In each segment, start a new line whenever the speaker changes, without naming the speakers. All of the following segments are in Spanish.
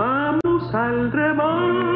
Vamos al rebaño,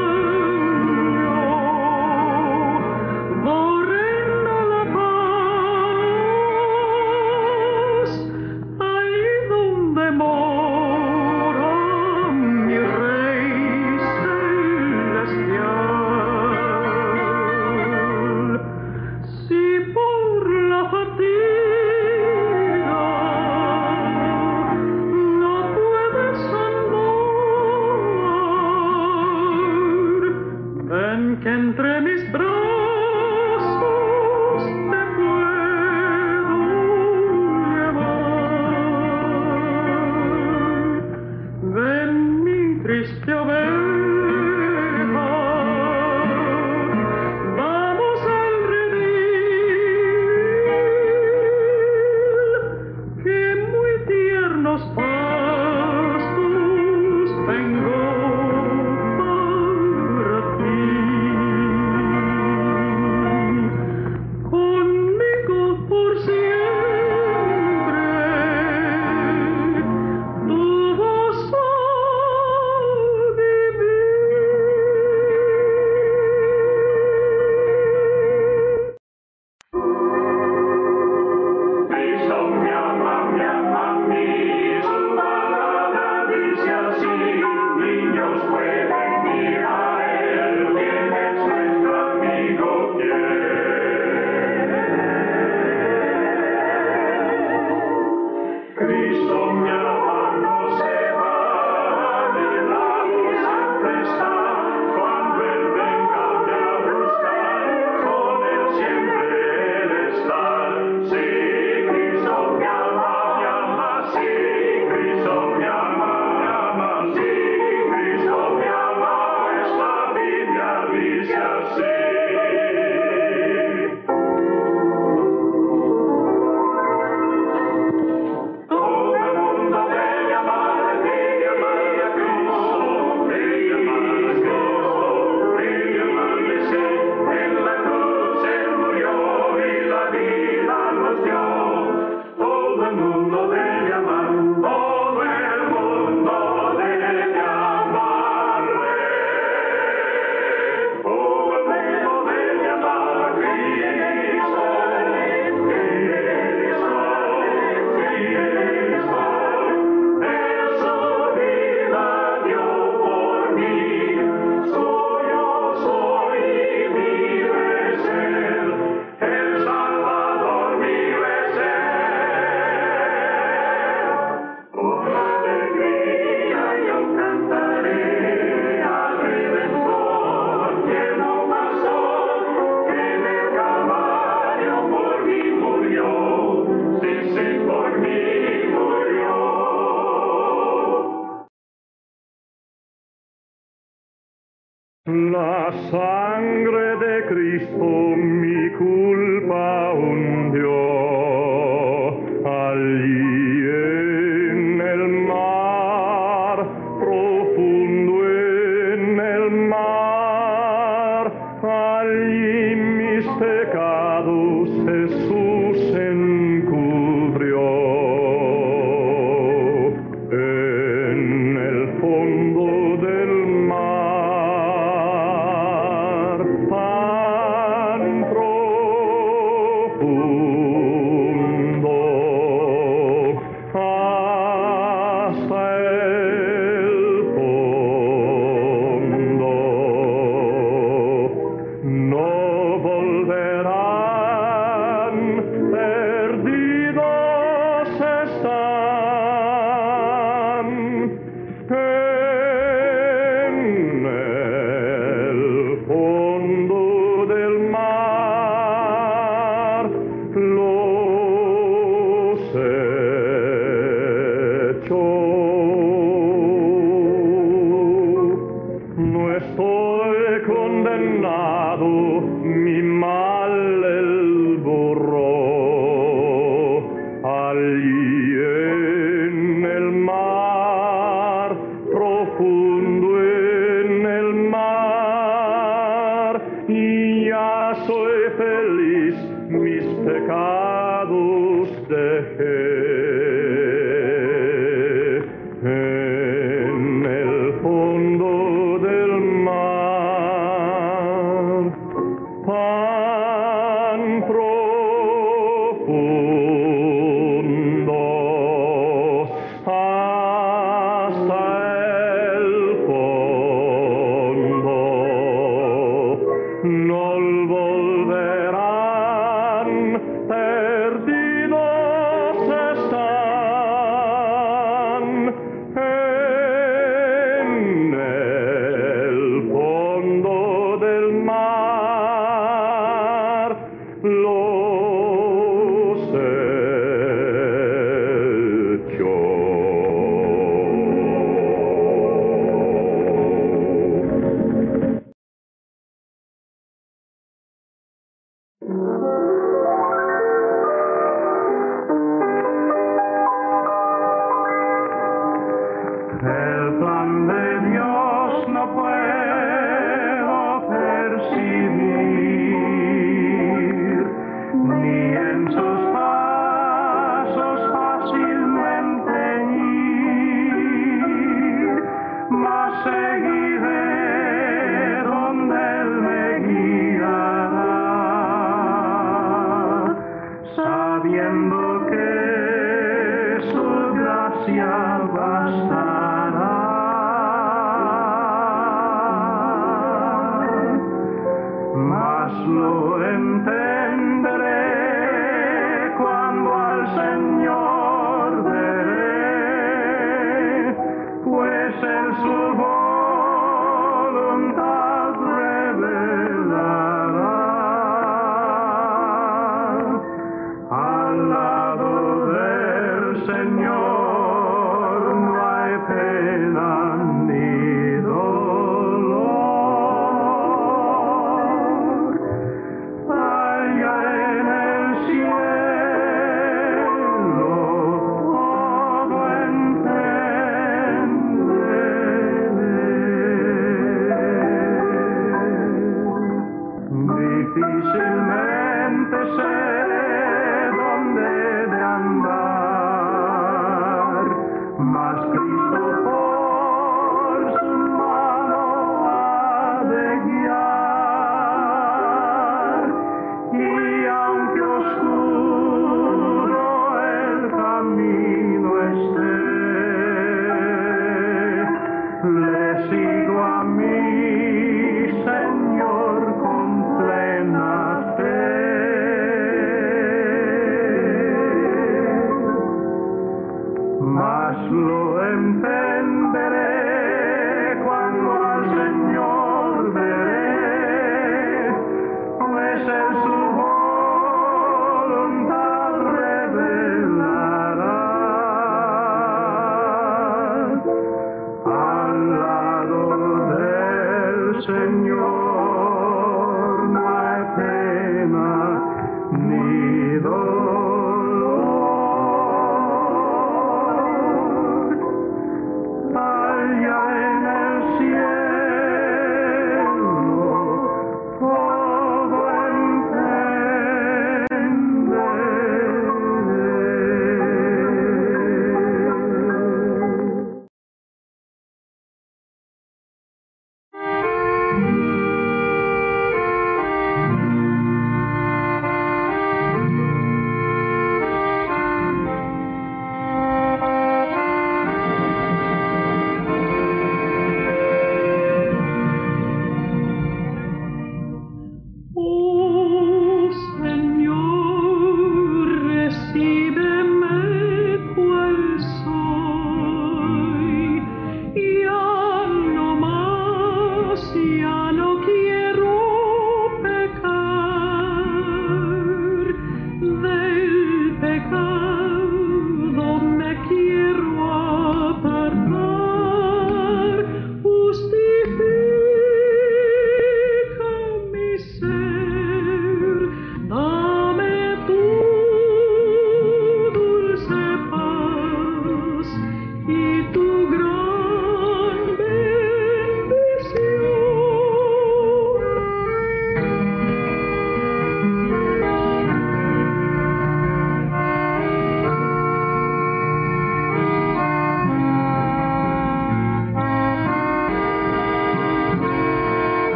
La
sangre de Cristo mi culpa
I'll wash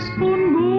es con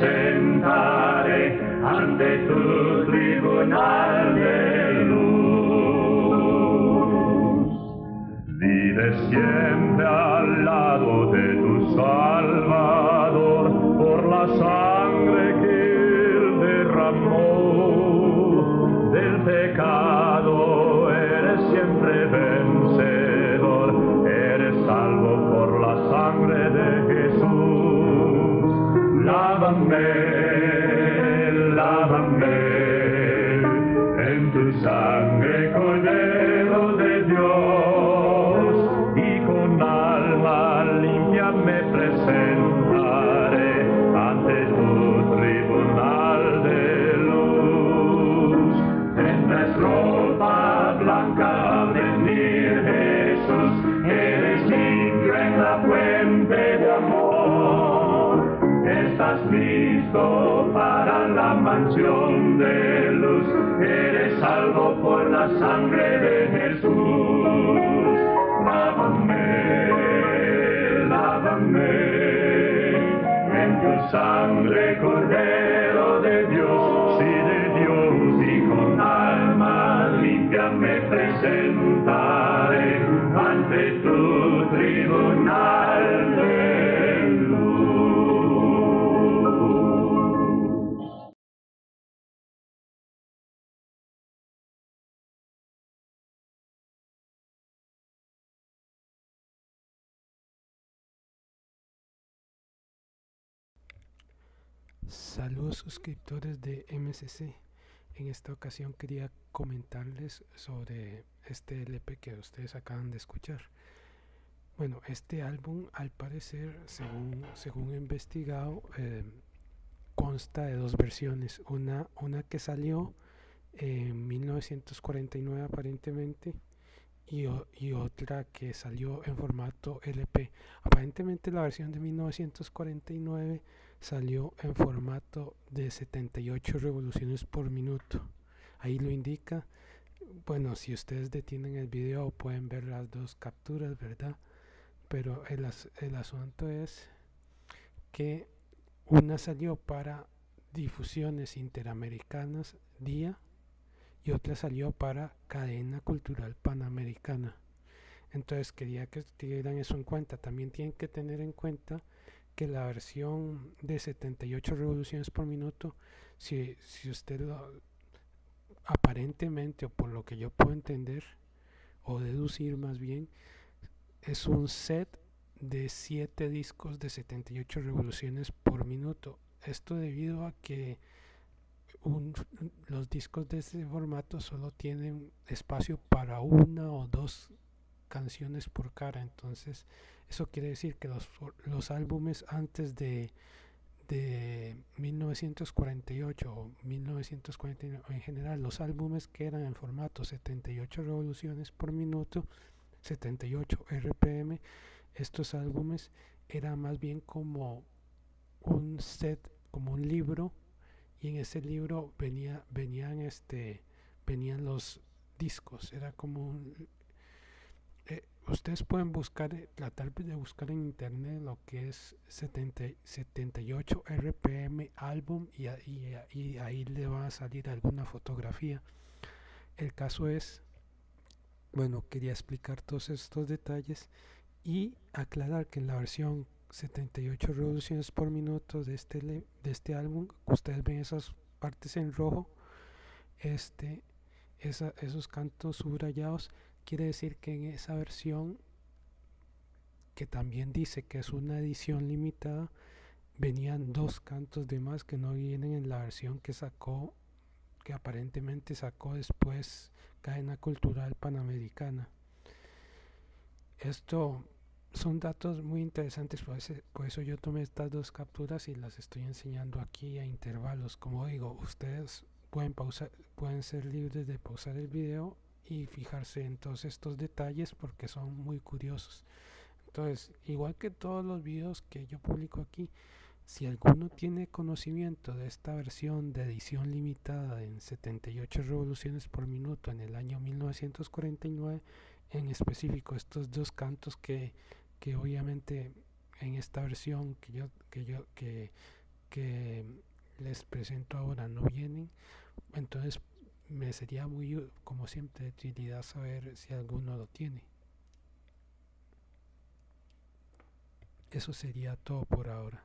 me
presentaré ante tu tribunal de luz.
Vive siempre al lado de tu Salvador por la salvo por la sangre de Jesús. Lávame, lávame en tu sangre, Cordero
Saludos suscriptores de MCC. En esta ocasión quería comentarles sobre este LP que ustedes acaban de escuchar. Bueno, este álbum al parecer, según, según he investigado, eh, consta de dos versiones. Una, una que salió en 1949 aparentemente y, otra que salió en formato LP. Aparentemente la versión de 1949 salió en formato de 78 revoluciones por minuto. Ahí lo indica. Bueno, si ustedes detienen el video pueden ver las dos capturas, ¿verdad? Pero el asunto es que una salió para difusiones interamericanas día y otra salió para cadena cultural panamericana. Entonces quería que tuvieran eso en cuenta. También tienen que tener en cuenta que la versión de 78 revoluciones por minuto, si, si usted lo aparentemente o por lo que yo puedo entender o deducir más bien, es un set de 7 discos de 78 revoluciones por minuto. Esto debido a que un- los discos de ese formato solo tienen espacio para una o dos canciones por cara. Entonces, eso quiere decir que los, los álbumes antes de, de 1948 o 1949, en general, los álbumes que eran en formato 78 revoluciones por minuto, 78 RPM, estos álbumes eran más bien como un set como un libro y en ese libro venía venían este venían los discos. Era como un, eh, ustedes pueden buscar eh, tratar de buscar en internet lo que es 70, 78 rpm álbum y, ahí le va a salir alguna fotografía. El caso es bueno quería explicar todos estos detalles y aclarar que en la versión 78 revoluciones por minuto de este de este álbum ustedes ven esas partes en rojo este esos cantos subrayados quiere decir que en esa versión que también dice que es una edición limitada venían dos cantos de más que no vienen en la versión que sacó que aparentemente sacó después cadena cultural panamericana. Esto son datos muy interesantes, por, eso yo tomé estas dos capturas y las estoy enseñando aquí a intervalos. Como digo, ustedes pueden, pausar, pueden ser libres de pausar el video y fijarse en todos estos detalles porque son muy curiosos. Entonces, igual que todos los videos que yo publico aquí, si alguno tiene conocimiento de esta versión de edición limitada en 78 revoluciones por minuto en el año 1949, en específico estos dos cantos que que obviamente en esta versión que yo que yo que, que les presento ahora no vienen entonces me sería muy como siempre de utilidad saber si alguno lo tiene. Eso sería todo por ahora